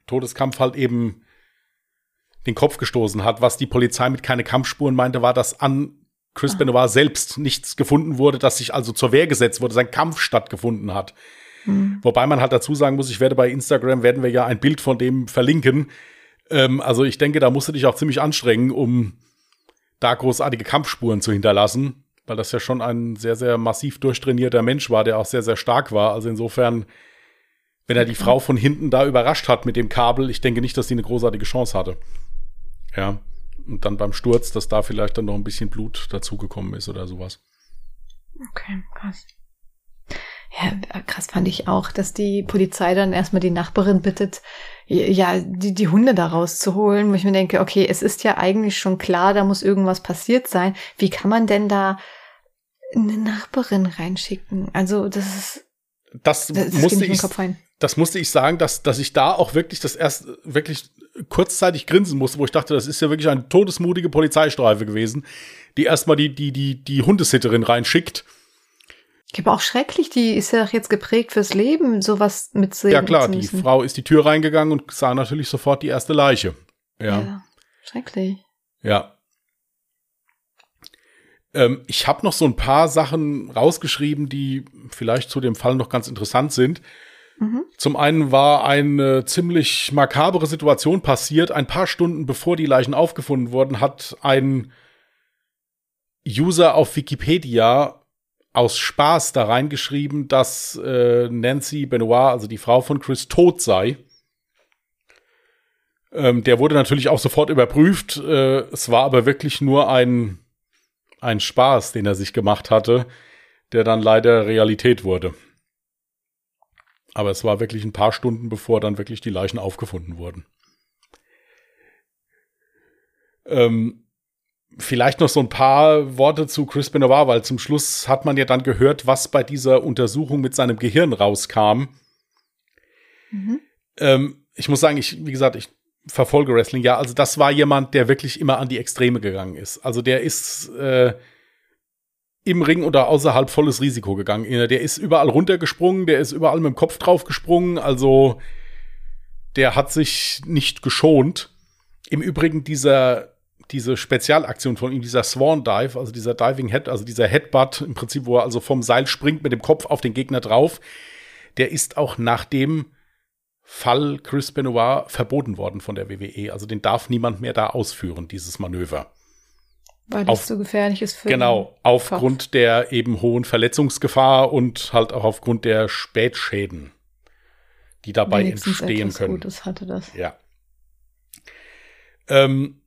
Todeskampf halt eben den Kopf gestoßen hat. Was die Polizei mit keine Kampfspuren meinte, war, dass an Chris ah. Benoit selbst nichts gefunden wurde, dass sich also zur Wehr gesetzt wurde, sein Kampf stattgefunden hat. Mhm. Wobei man halt dazu sagen muss, ich werde bei Instagram, werden wir ja ein Bild von dem verlinken. Ähm, also ich denke, da musst du dich auch ziemlich anstrengen, um da großartige Kampfspuren zu hinterlassen, weil das ja schon ein sehr, sehr massiv durchtrainierter Mensch war, der auch sehr, sehr stark war. Also insofern, wenn er die Frau von hinten da überrascht hat mit dem Kabel, ich denke nicht, dass sie eine großartige Chance hatte. Ja. Und dann beim Sturz, dass da vielleicht dann noch ein bisschen Blut dazugekommen ist oder sowas. Okay, krass. Ja, krass fand ich auch, dass die Polizei dann erstmal die Nachbarin bittet, ja, die, die Hunde da rauszuholen, wo ich mir denke, okay, es ist ja eigentlich schon klar, da muss irgendwas passiert sein. Wie kann man denn da eine Nachbarin reinschicken? Also, das ist. Das, das musste ich, das musste ich sagen, dass, dass ich da auch wirklich das erst wirklich kurzzeitig grinsen musste, wo ich dachte, das ist ja wirklich eine todesmutige Polizeistreife gewesen, die erstmal die, die, die, die Hundesitterin reinschickt. Ich glaube auch schrecklich, die ist ja jetzt geprägt fürs Leben, sowas mitzusehen. Ja klar, die Frau ist die Tür reingegangen und sah natürlich sofort die erste Leiche. Ja. ja schrecklich. Ja. Ähm, ich habe noch so ein paar Sachen rausgeschrieben, die vielleicht zu dem Fall noch ganz interessant sind. Mhm. Zum einen war eine ziemlich makabere Situation passiert. Ein paar Stunden bevor die Leichen aufgefunden wurden, hat ein User auf Wikipedia aus Spaß da reingeschrieben, dass äh, Nancy Benoit, also die Frau von Chris, tot sei. Ähm, der wurde natürlich auch sofort überprüft. Äh, es war aber wirklich nur ein, ein Spaß, den er sich gemacht hatte, der dann leider Realität wurde. Aber es war wirklich ein paar Stunden, bevor dann wirklich die Leichen aufgefunden wurden. Ähm, vielleicht noch so ein paar Worte zu Chris Benoit, weil zum Schluss hat man ja dann gehört, was bei dieser Untersuchung mit seinem Gehirn rauskam. Mhm. Ähm, ich muss sagen, ich, wie gesagt, ich verfolge Wrestling, ja, also das war jemand, der wirklich immer an die Extreme gegangen ist. Also der ist äh, im Ring oder außerhalb volles Risiko gegangen. Der ist überall runtergesprungen, der ist überall mit dem Kopf drauf gesprungen, also der hat sich nicht geschont. Im Übrigen dieser diese Spezialaktion von ihm, dieser Swan Dive, also dieser Diving Head, also dieser Headbutt im Prinzip, wo er also vom Seil springt mit dem Kopf auf den Gegner drauf, der ist auch nach dem Fall Chris Benoit verboten worden von der WWE. Also den darf niemand mehr da ausführen, dieses Manöver. Weil das auf, so gefährlich ist für Genau, aufgrund Kopf. der eben hohen Verletzungsgefahr und halt auch aufgrund der Spätschäden, die dabei Wenigstens entstehen können. Gutes hatte das. Ja. Ähm,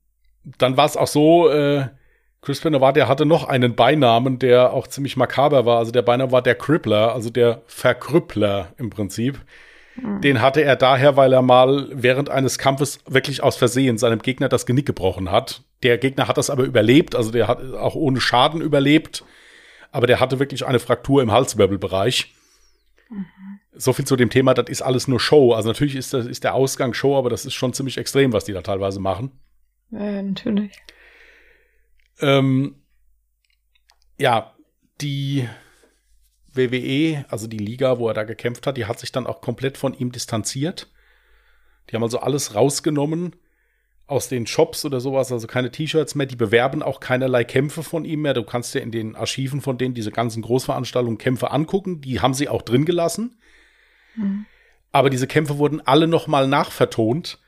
dann war es auch so, äh, Chris Benoit, der hatte noch einen Beinamen, der auch ziemlich makaber war. Also der Beiname war der Crippler, also der Verkrüppler im Prinzip. Mhm. Den hatte er daher, weil er mal während eines Kampfes wirklich aus Versehen seinem Gegner das Genick gebrochen hat. Der Gegner hat das aber überlebt, also der hat auch ohne Schaden überlebt, aber der hatte wirklich eine Fraktur im Halswirbelbereich. Mhm. So viel zu dem Thema, das ist alles nur Show. Also natürlich ist, das, ist der Ausgang Show, aber das ist schon ziemlich extrem, was die da teilweise machen. Ja, natürlich. Ähm, ja, die WWE, also die Liga, wo er da gekämpft hat, die hat sich dann auch komplett von ihm distanziert. Die haben also alles rausgenommen aus den Shops oder sowas, also keine T-Shirts mehr. Die bewerben auch keinerlei Kämpfe von ihm mehr. Du kannst dir in den Archiven von denen diese ganzen Großveranstaltungen Kämpfe angucken. Die haben sie auch drin gelassen. Mhm. Aber diese Kämpfe wurden alle nochmal nachvertont.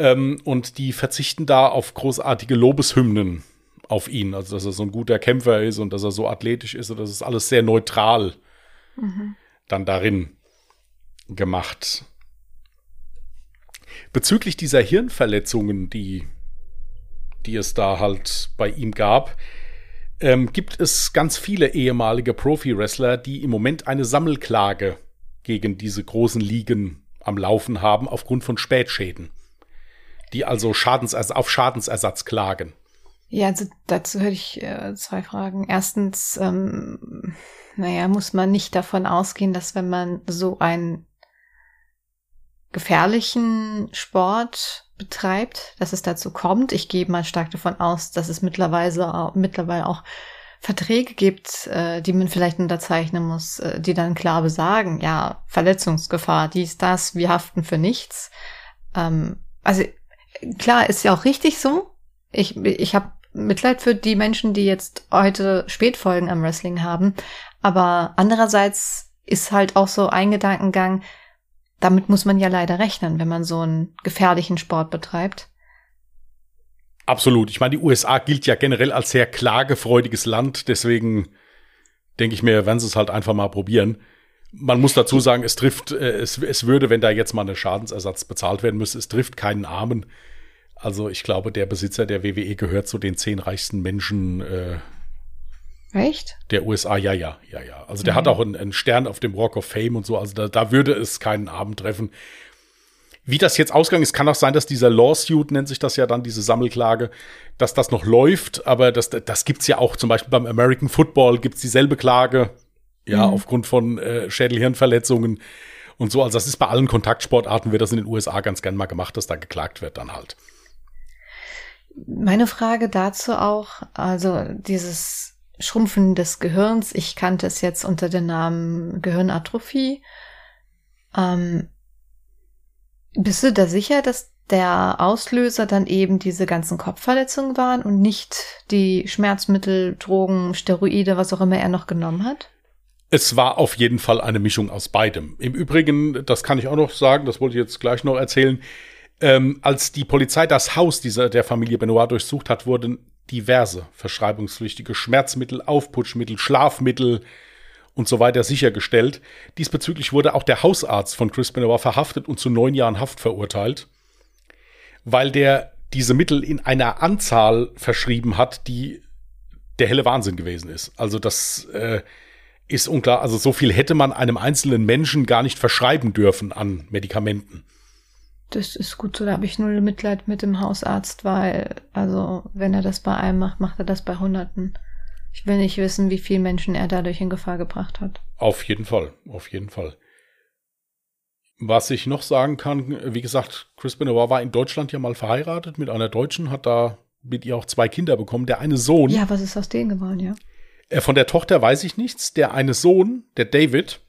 Ähm, und die verzichten da auf großartige Lobeshymnen auf ihn, also dass er so ein guter Kämpfer ist und dass er so athletisch ist und das ist alles sehr neutral mhm. dann darin. gemacht. Bezüglich dieser Hirnverletzungen, die, die es da halt bei ihm gab, ähm, gibt es ganz viele ehemalige Profi-Wrestler, die im Moment eine Sammelklage gegen diese großen Ligen am Laufen haben aufgrund von Spätschäden, die also Schadensersatz, auf Schadensersatz klagen. Ja, also dazu hätte ich äh, zwei Fragen. Erstens, ähm, naja, muss man nicht davon ausgehen, dass wenn man so einen gefährlichen Sport betreibt, dass es dazu kommt. Ich gehe mal stark davon aus, dass es mittlerweile, mittlerweile auch Verträge gibt, äh, die man vielleicht unterzeichnen muss, äh, die dann klar besagen, ja, Verletzungsgefahr, dies, das, wir haften für nichts. Ähm, also klar, ist ja auch richtig so. Ich, ich habe Mitleid für die Menschen, die jetzt heute Spätfolgen am Wrestling haben. Aber andererseits ist halt auch so ein Gedankengang, damit muss man ja leider rechnen, wenn man so einen gefährlichen Sport betreibt. Absolut. Ich meine, die USA gilt ja generell als sehr klagefreudiges Land, deswegen denke ich mir, werden sie es halt einfach mal probieren. Man muss dazu sagen, es trifft, äh, es, es würde, wenn da jetzt mal ein Schadensersatz bezahlt werden müsste, es trifft keinen Armen. Also ich glaube, der Besitzer der WWE gehört zu den zehn reichsten Menschen äh, Echt? Der USA, ja, ja, ja, ja. Also der mhm. hat auch einen, einen, Stern auf dem Walk of Fame und so. Also da, da würde es keinen Abend treffen. Wie das jetzt ausgegangen ist, kann auch sein, dass dieser Lawsuit, nennt sich das ja dann, diese Sammelklage, dass das noch läuft. Aber das, das gibt's ja auch zum Beispiel beim American Football gibt's dieselbe Klage. Ja, mhm. aufgrund von äh, Schädelhirnverletzungen und so. Also das ist bei allen Kontaktsportarten, wird das in den USA ganz gern mal gemacht, dass da geklagt wird dann halt. Meine Frage dazu auch, also dieses Schrumpfen des Gehirns. Ich kannte es jetzt unter dem Namen Gehirnatrophie. Ähm, bist du da sicher, dass der Auslöser dann eben diese ganzen Kopfverletzungen waren und nicht die Schmerzmittel, Drogen, Steroide, was auch immer er noch genommen hat? Es war auf jeden Fall eine Mischung aus beidem. Im Übrigen, das kann ich auch noch sagen, das wollte ich jetzt gleich noch erzählen, ähm, als die Polizei das Haus dieser, der Familie Benoit durchsucht hat, wurden diverse verschreibungspflichtige Schmerzmittel, Aufputschmittel, Schlafmittel und so weiter sichergestellt. Diesbezüglich wurde auch der Hausarzt von Chris Benoit verhaftet und zu neun Jahren Haft verurteilt, weil der diese Mittel in einer Anzahl verschrieben hat, die der helle Wahnsinn gewesen ist. Also das äh, ist unklar. Also so viel hätte man einem einzelnen Menschen gar nicht verschreiben dürfen an Medikamenten. Das ist gut so, da habe ich null Mitleid mit dem Hausarzt, weil, also, wenn er das bei einem macht, macht er das bei Hunderten. Ich will nicht wissen, wie viele Menschen er dadurch in Gefahr gebracht hat. Auf jeden Fall, auf jeden Fall. Was ich noch sagen kann, wie gesagt, Chris Benoit war in Deutschland ja mal verheiratet mit einer Deutschen, hat da mit ihr auch zwei Kinder bekommen. Der eine Sohn. Ja, was ist aus denen geworden, ja? Äh, von der Tochter weiß ich nichts. Der eine Sohn, der David,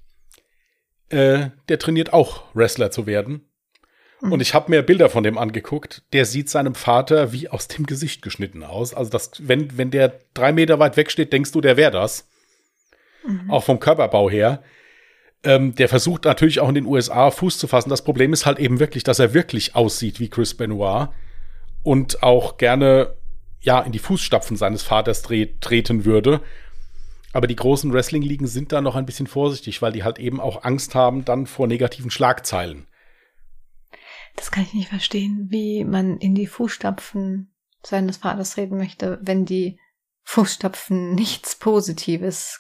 äh, der trainiert auch Wrestler zu werden. Und ich habe mir Bilder von dem angeguckt. Der sieht seinem Vater wie aus dem Gesicht geschnitten aus. Also, das, wenn, wenn der drei Meter weit weg steht, denkst du, der wäre das. Mhm. Auch vom Körperbau her. Ähm, der versucht natürlich auch in den USA Fuß zu fassen. Das Problem ist halt eben wirklich, dass er wirklich aussieht wie Chris Benoit und auch gerne ja in die Fußstapfen seines Vaters treten würde. Aber die großen Wrestling-Ligen sind da noch ein bisschen vorsichtig, weil die halt eben auch Angst haben dann vor negativen Schlagzeilen. Das kann ich nicht verstehen, wie man in die Fußstapfen seines Vaters reden möchte, wenn die Fußstapfen nichts Positives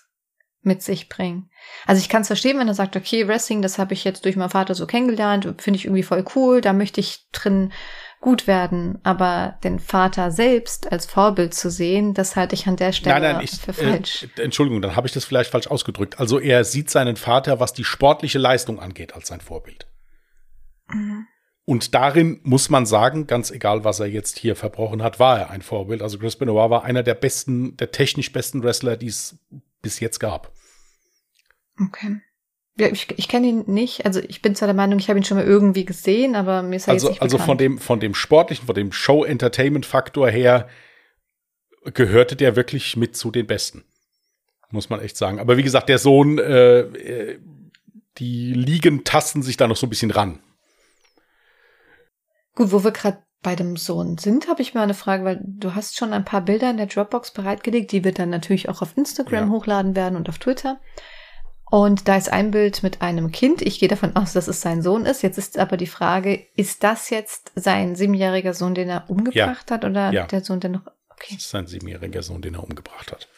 mit sich bringen. Also ich kann es verstehen, wenn er sagt, okay, Wrestling, das habe ich jetzt durch meinen Vater so kennengelernt, finde ich irgendwie voll cool, da möchte ich drin gut werden, aber den Vater selbst als Vorbild zu sehen, das halte ich an der Stelle nein, nein, ich, für äh, falsch. Äh, Entschuldigung, dann habe ich das vielleicht falsch ausgedrückt. Also er sieht seinen Vater, was die sportliche Leistung angeht, als sein Vorbild. Mhm. Und darin muss man sagen, ganz egal, was er jetzt hier verbrochen hat, war er ein Vorbild. Also Chris Benoit war einer der besten, der technisch besten Wrestler, die es bis jetzt gab. Okay. Ja, ich, ich kenne ihn nicht. Also ich bin zwar der Meinung, ich habe ihn schon mal irgendwie gesehen, aber mir ist er also, jetzt nicht Also von dem, von dem sportlichen, von dem Show-Entertainment-Faktor her gehörte der wirklich mit zu den Besten. Muss man echt sagen. Aber wie gesagt, der Sohn, äh, äh die Ligen tasten sich da noch so ein bisschen ran. Gut, wo wir gerade bei dem Sohn sind, habe ich mal eine Frage, weil du hast schon ein paar Bilder in der Dropbox bereitgelegt, die wir dann natürlich auch auf Instagram ja. hochladen werden und auf Twitter. Und da ist ein Bild mit einem Kind. Ich gehe davon aus, dass es sein Sohn ist. Jetzt ist aber die Frage, ist das jetzt sein siebenjähriger Sohn, den er umgebracht ja. hat oder ja. der Sohn, der noch. Okay. Das ist sein siebenjähriger Sohn, den er umgebracht hat.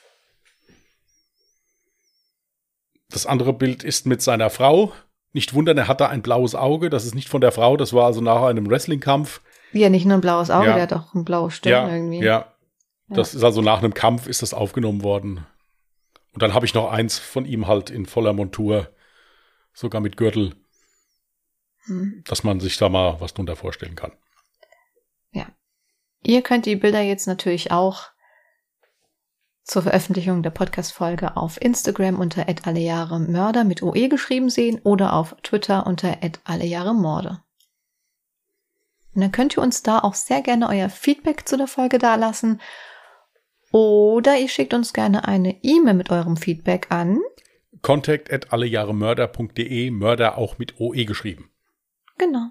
Das andere Bild ist mit seiner Frau. Nicht wundern, er hat da ein blaues Auge. Das ist nicht von der Frau, das war also nach einem Wrestling-Kampf. Ja, nicht nur ein blaues Auge, ja. der hat auch ein blaues Stirn ja, irgendwie. Ja. ja. Das ist also nach einem Kampf ist das aufgenommen worden. Und dann habe ich noch eins von ihm halt in voller Montur, sogar mit Gürtel, hm. dass man sich da mal was drunter vorstellen kann. Ja. Ihr könnt die Bilder jetzt natürlich auch zur Veröffentlichung der Podcast-Folge auf Instagram unter allejahremörder mit OE geschrieben sehen oder auf Twitter unter allejahremorde. Und dann könnt ihr uns da auch sehr gerne euer Feedback zu der Folge dalassen oder ihr schickt uns gerne eine E-Mail mit eurem Feedback an contact at allejahremörder.de, Mörder auch mit OE geschrieben. Genau.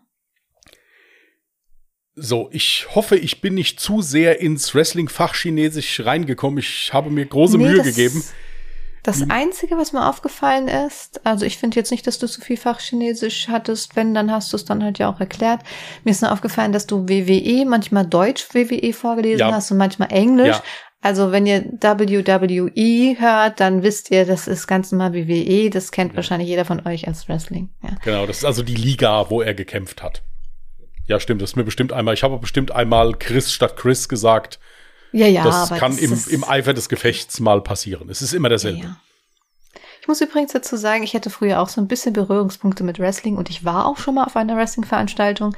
So, ich hoffe, ich bin nicht zu sehr ins Wrestling-Fach Chinesisch reingekommen. Ich habe mir große nee, Mühe das, gegeben. Das Einzige, was mir aufgefallen ist, also ich finde jetzt nicht, dass du so viel Fachchinesisch hattest. Wenn, dann hast du es dann halt ja auch erklärt. Mir ist nur aufgefallen, dass du WWE, manchmal Deutsch WWE vorgelesen ja. hast und manchmal Englisch. Ja. Also wenn ihr WWE hört, dann wisst ihr, das ist ganz normal WWE. Das kennt ja. wahrscheinlich jeder von euch als Wrestling. Ja. Genau, das ist also die Liga, wo er gekämpft hat. Ja, stimmt. Das ist mir bestimmt einmal. Ich habe bestimmt einmal Chris statt Chris gesagt. Ja, ja. Das kann das im, im Eifer des Gefechts mal passieren. Es ist immer derselbe. Ja, ja. Ich muss übrigens dazu sagen, ich hatte früher auch so ein bisschen Berührungspunkte mit Wrestling und ich war auch schon mal auf einer Wrestling-Veranstaltung.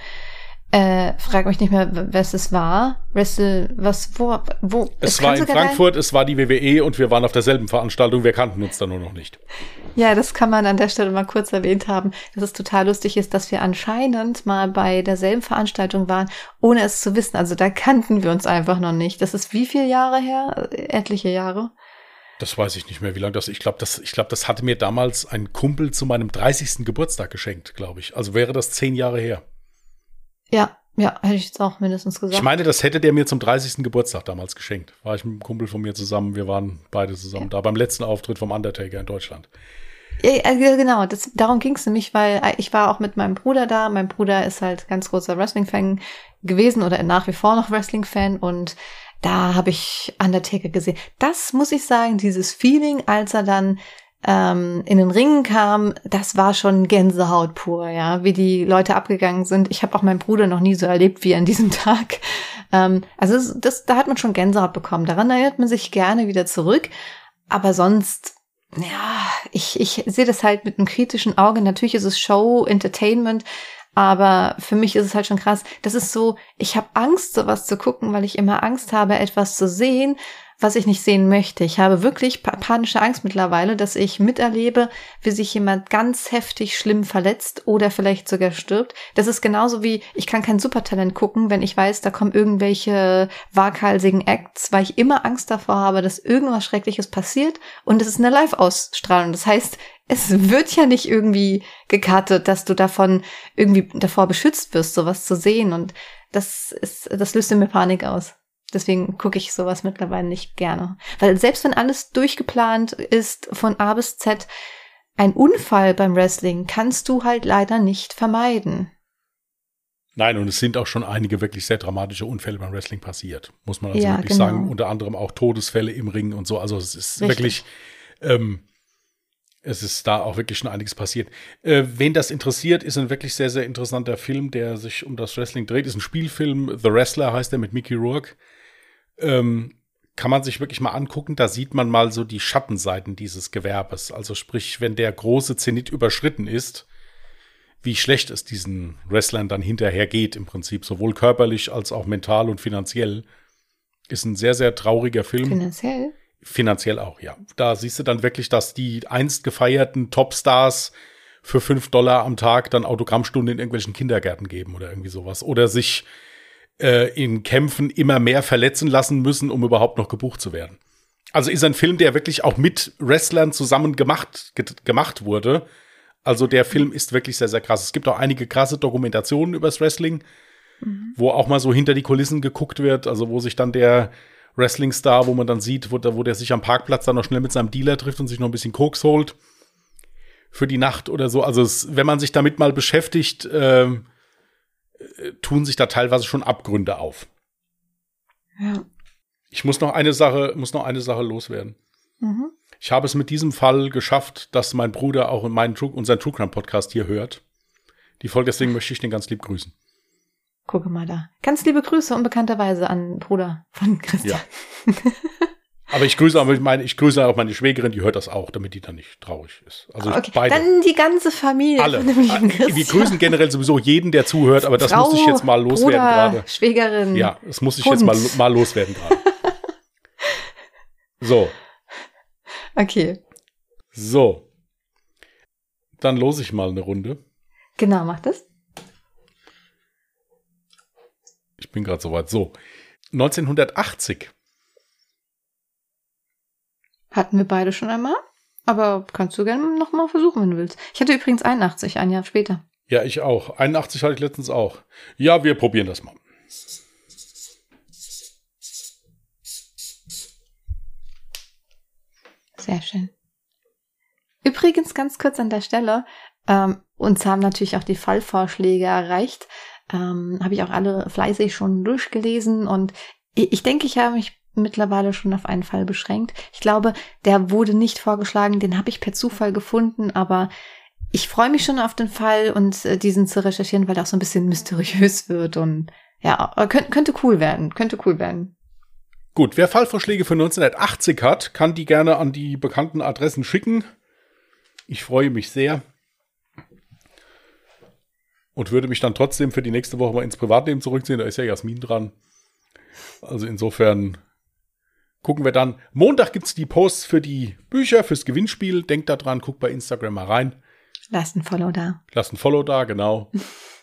Äh, frag mich nicht mehr, was es war. Wrestle, was, wo, wo? Es, es war in Frankfurt, es war die WWE und wir waren auf derselben Veranstaltung, wir kannten uns da nur noch nicht. Ja, das kann man an der Stelle mal kurz erwähnt haben, dass es total lustig ist, dass wir anscheinend mal bei derselben Veranstaltung waren, ohne es zu wissen. Also da kannten wir uns einfach noch nicht. Das ist wie viele Jahre her? Etliche Jahre. Das weiß ich nicht mehr, wie lange das. Ich glaube, das, ich glaube, das hatte mir damals ein Kumpel zu meinem 30. Geburtstag geschenkt, glaube ich. Also wäre das zehn Jahre her. Ja, ja, hätte ich jetzt auch mindestens gesagt. Ich meine, das hätte der mir zum 30. Geburtstag damals geschenkt. War ich mit einem Kumpel von mir zusammen. Wir waren beide zusammen ja. da beim letzten Auftritt vom Undertaker in Deutschland. Ja, genau, das, darum ging es nämlich, weil ich war auch mit meinem Bruder da. Mein Bruder ist halt ganz großer Wrestling-Fan gewesen oder nach wie vor noch Wrestling-Fan und da habe ich Undertaker gesehen. Das muss ich sagen, dieses Feeling, als er dann ähm, in den Ringen kam, das war schon Gänsehaut pur, ja, wie die Leute abgegangen sind. Ich habe auch meinen Bruder noch nie so erlebt wie an diesem Tag. Ähm, also das, das, da hat man schon Gänsehaut bekommen. Daran erinnert man sich gerne wieder zurück. Aber sonst, ja, ich, ich sehe das halt mit einem kritischen Auge. Natürlich ist es Show, Entertainment. Aber für mich ist es halt schon krass. Das ist so, ich habe Angst, sowas zu gucken, weil ich immer Angst habe, etwas zu sehen, was ich nicht sehen möchte. Ich habe wirklich panische Angst mittlerweile, dass ich miterlebe, wie sich jemand ganz heftig schlimm verletzt oder vielleicht sogar stirbt. Das ist genauso wie, ich kann kein Supertalent gucken, wenn ich weiß, da kommen irgendwelche waghalsigen Acts, weil ich immer Angst davor habe, dass irgendwas Schreckliches passiert und es ist eine Live-Ausstrahlung. Das heißt, es wird ja nicht irgendwie gekartet, dass du davon irgendwie davor beschützt wirst, sowas zu sehen und das ist, das löst in mir Panik aus. Deswegen gucke ich sowas mittlerweile nicht gerne. Weil selbst wenn alles durchgeplant ist von A bis Z, ein Unfall beim Wrestling kannst du halt leider nicht vermeiden. Nein, und es sind auch schon einige wirklich sehr dramatische Unfälle beim Wrestling passiert, muss man also ja, wirklich genau. sagen. Unter anderem auch Todesfälle im Ring und so. Also es ist Richtig. wirklich, ähm, es ist da auch wirklich schon einiges passiert. Äh, wen das interessiert, ist ein wirklich sehr, sehr interessanter Film, der sich um das Wrestling dreht. Ist ein Spielfilm, The Wrestler heißt er mit Mickey Rourke ähm, kann man sich wirklich mal angucken. Da sieht man mal so die Schattenseiten dieses Gewerbes. Also sprich, wenn der große Zenit überschritten ist, wie schlecht es diesen Wrestlern dann hinterher geht im Prinzip, sowohl körperlich als auch mental und finanziell. Ist ein sehr, sehr trauriger Film. Finanziell? Finanziell auch, ja. Da siehst du dann wirklich, dass die einst gefeierten Topstars für fünf Dollar am Tag dann Autogrammstunden in irgendwelchen Kindergärten geben oder irgendwie sowas. Oder sich äh, in Kämpfen immer mehr verletzen lassen müssen, um überhaupt noch gebucht zu werden. Also ist ein Film, der wirklich auch mit Wrestlern zusammen gemacht, gemacht wurde. Also der Film ist wirklich sehr, sehr krass. Es gibt auch einige krasse Dokumentationen übers Wrestling, mhm. wo auch mal so hinter die Kulissen geguckt wird, also wo sich dann der Wrestling-Star, wo man dann sieht, wo der, wo der sich am Parkplatz dann noch schnell mit seinem Dealer trifft und sich noch ein bisschen Koks holt. für die Nacht oder so. Also es, wenn man sich damit mal beschäftigt, ähm, äh, tun sich da teilweise schon Abgründe auf. Ja. Ich muss noch eine Sache, muss noch eine Sache loswerden. Mhm. Ich habe es mit diesem Fall geschafft, dass mein Bruder auch in meinen True, unseren True Crime Podcast hier hört. Die Folge, deswegen möchte ich den ganz lieb grüßen. Gucke mal da. Ganz liebe Grüße unbekannterweise an Bruder von Christian. Ja. Aber ich grüße auch meine, ich grüße auch meine Schwägerin, die hört das auch, damit die dann nicht traurig ist. Also okay. beide. Dann die ganze Familie alle. lieben Wir grüßen generell sowieso jeden, der zuhört, aber das Frau, muss ich jetzt mal loswerden gerade. Schwägerin. Ja, das muss ich Hund. jetzt mal, mal loswerden gerade. so, Okay. so. Dann los ich mal eine Runde. Genau, mach das. Ich bin gerade soweit. So. 1980. Hatten wir beide schon einmal. Aber kannst du gerne noch mal versuchen, wenn du willst. Ich hatte übrigens 81, ein Jahr später. Ja, ich auch. 81 hatte ich letztens auch. Ja, wir probieren das mal. Sehr schön. Übrigens ganz kurz an der Stelle, ähm, uns haben natürlich auch die Fallvorschläge erreicht. Ähm, habe ich auch alle fleißig schon durchgelesen und ich, ich denke, ich habe mich mittlerweile schon auf einen Fall beschränkt. Ich glaube, der wurde nicht vorgeschlagen, den habe ich per Zufall gefunden, aber ich freue mich schon auf den Fall und äh, diesen zu recherchieren, weil der auch so ein bisschen mysteriös wird und ja, könnte, könnte cool werden, könnte cool werden. Gut, wer Fallvorschläge für 1980 hat, kann die gerne an die bekannten Adressen schicken. Ich freue mich sehr. Und würde mich dann trotzdem für die nächste Woche mal ins Privatleben zurückziehen. Da ist ja Jasmin dran. Also insofern gucken wir dann. Montag gibt es die Posts für die Bücher, fürs Gewinnspiel. Denkt da dran, guckt bei Instagram mal rein. Lasst ein Follow da. Lasst ein Follow da, genau.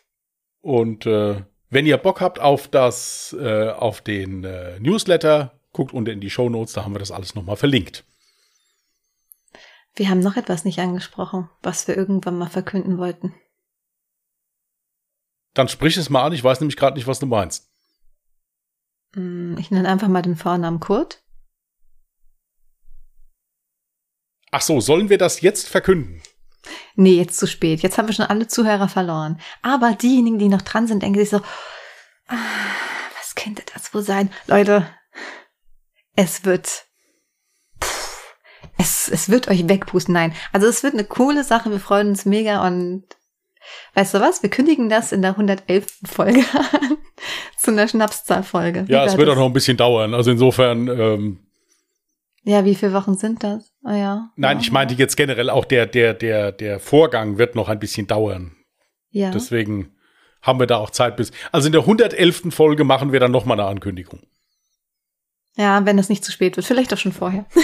Und äh, wenn ihr Bock habt auf das, äh, auf den äh, Newsletter, guckt unten in die Show Notes, da haben wir das alles nochmal verlinkt. Wir haben noch etwas nicht angesprochen, was wir irgendwann mal verkünden wollten. Dann sprich es mal an, ich weiß nämlich gerade nicht, was du meinst. Hm, Ich nenne einfach mal den Vornamen Kurt. Ach so, sollen wir das jetzt verkünden? Nee, jetzt zu spät. Jetzt haben wir schon alle Zuhörer verloren. Aber diejenigen, die noch dran sind, denken sich so, ah, was könnte das wohl sein? Leute, es wird, es, es wird euch wegpusten. Nein, also es wird eine coole Sache. Wir freuen uns mega und weißt du was? Wir kündigen das in der 111. Folge an. Zu einer Schnapszahlfolge. Ja, es wird das? auch noch ein bisschen dauern. Also insofern, ähm, Ja, wie viele Wochen sind das? Ah ja. nein, ja. ich meinte jetzt generell auch der, der, der, der Vorgang wird noch ein bisschen dauern. Ja. Deswegen haben wir da auch Zeit bis. Also in der 111. Folge machen wir dann nochmal eine Ankündigung. ja, wenn es nicht zu spät wird. Vielleicht auch schon vorher.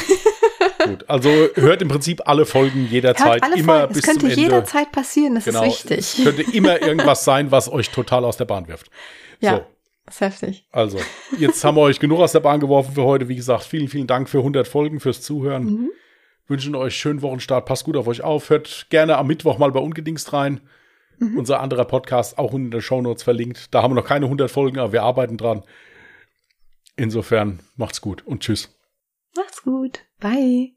Gut, also hört im Prinzip alle Folgen jederzeit alle immer Folgen. bis Es könnte zum Ende. jederzeit passieren, das genau, ist wichtig. Es könnte immer irgendwas sein, was euch total aus der Bahn wirft. Ja. So, Das ist heftig. also jetzt haben wir euch genug aus der Bahn geworfen für heute. Wie gesagt, vielen, vielen Dank für 100 Folgen, fürs Zuhören. Mhm. Wünschen euch schönen Wochenstart. Passt gut auf euch auf. Hört gerne am Mittwoch mal bei Ungedingst rein. Mhm. Unser anderer Podcast auch in den Shownotes verlinkt. Da haben wir noch keine 100 Folgen, aber wir arbeiten dran. Insofern macht's gut und tschüss. Macht's gut. Bye.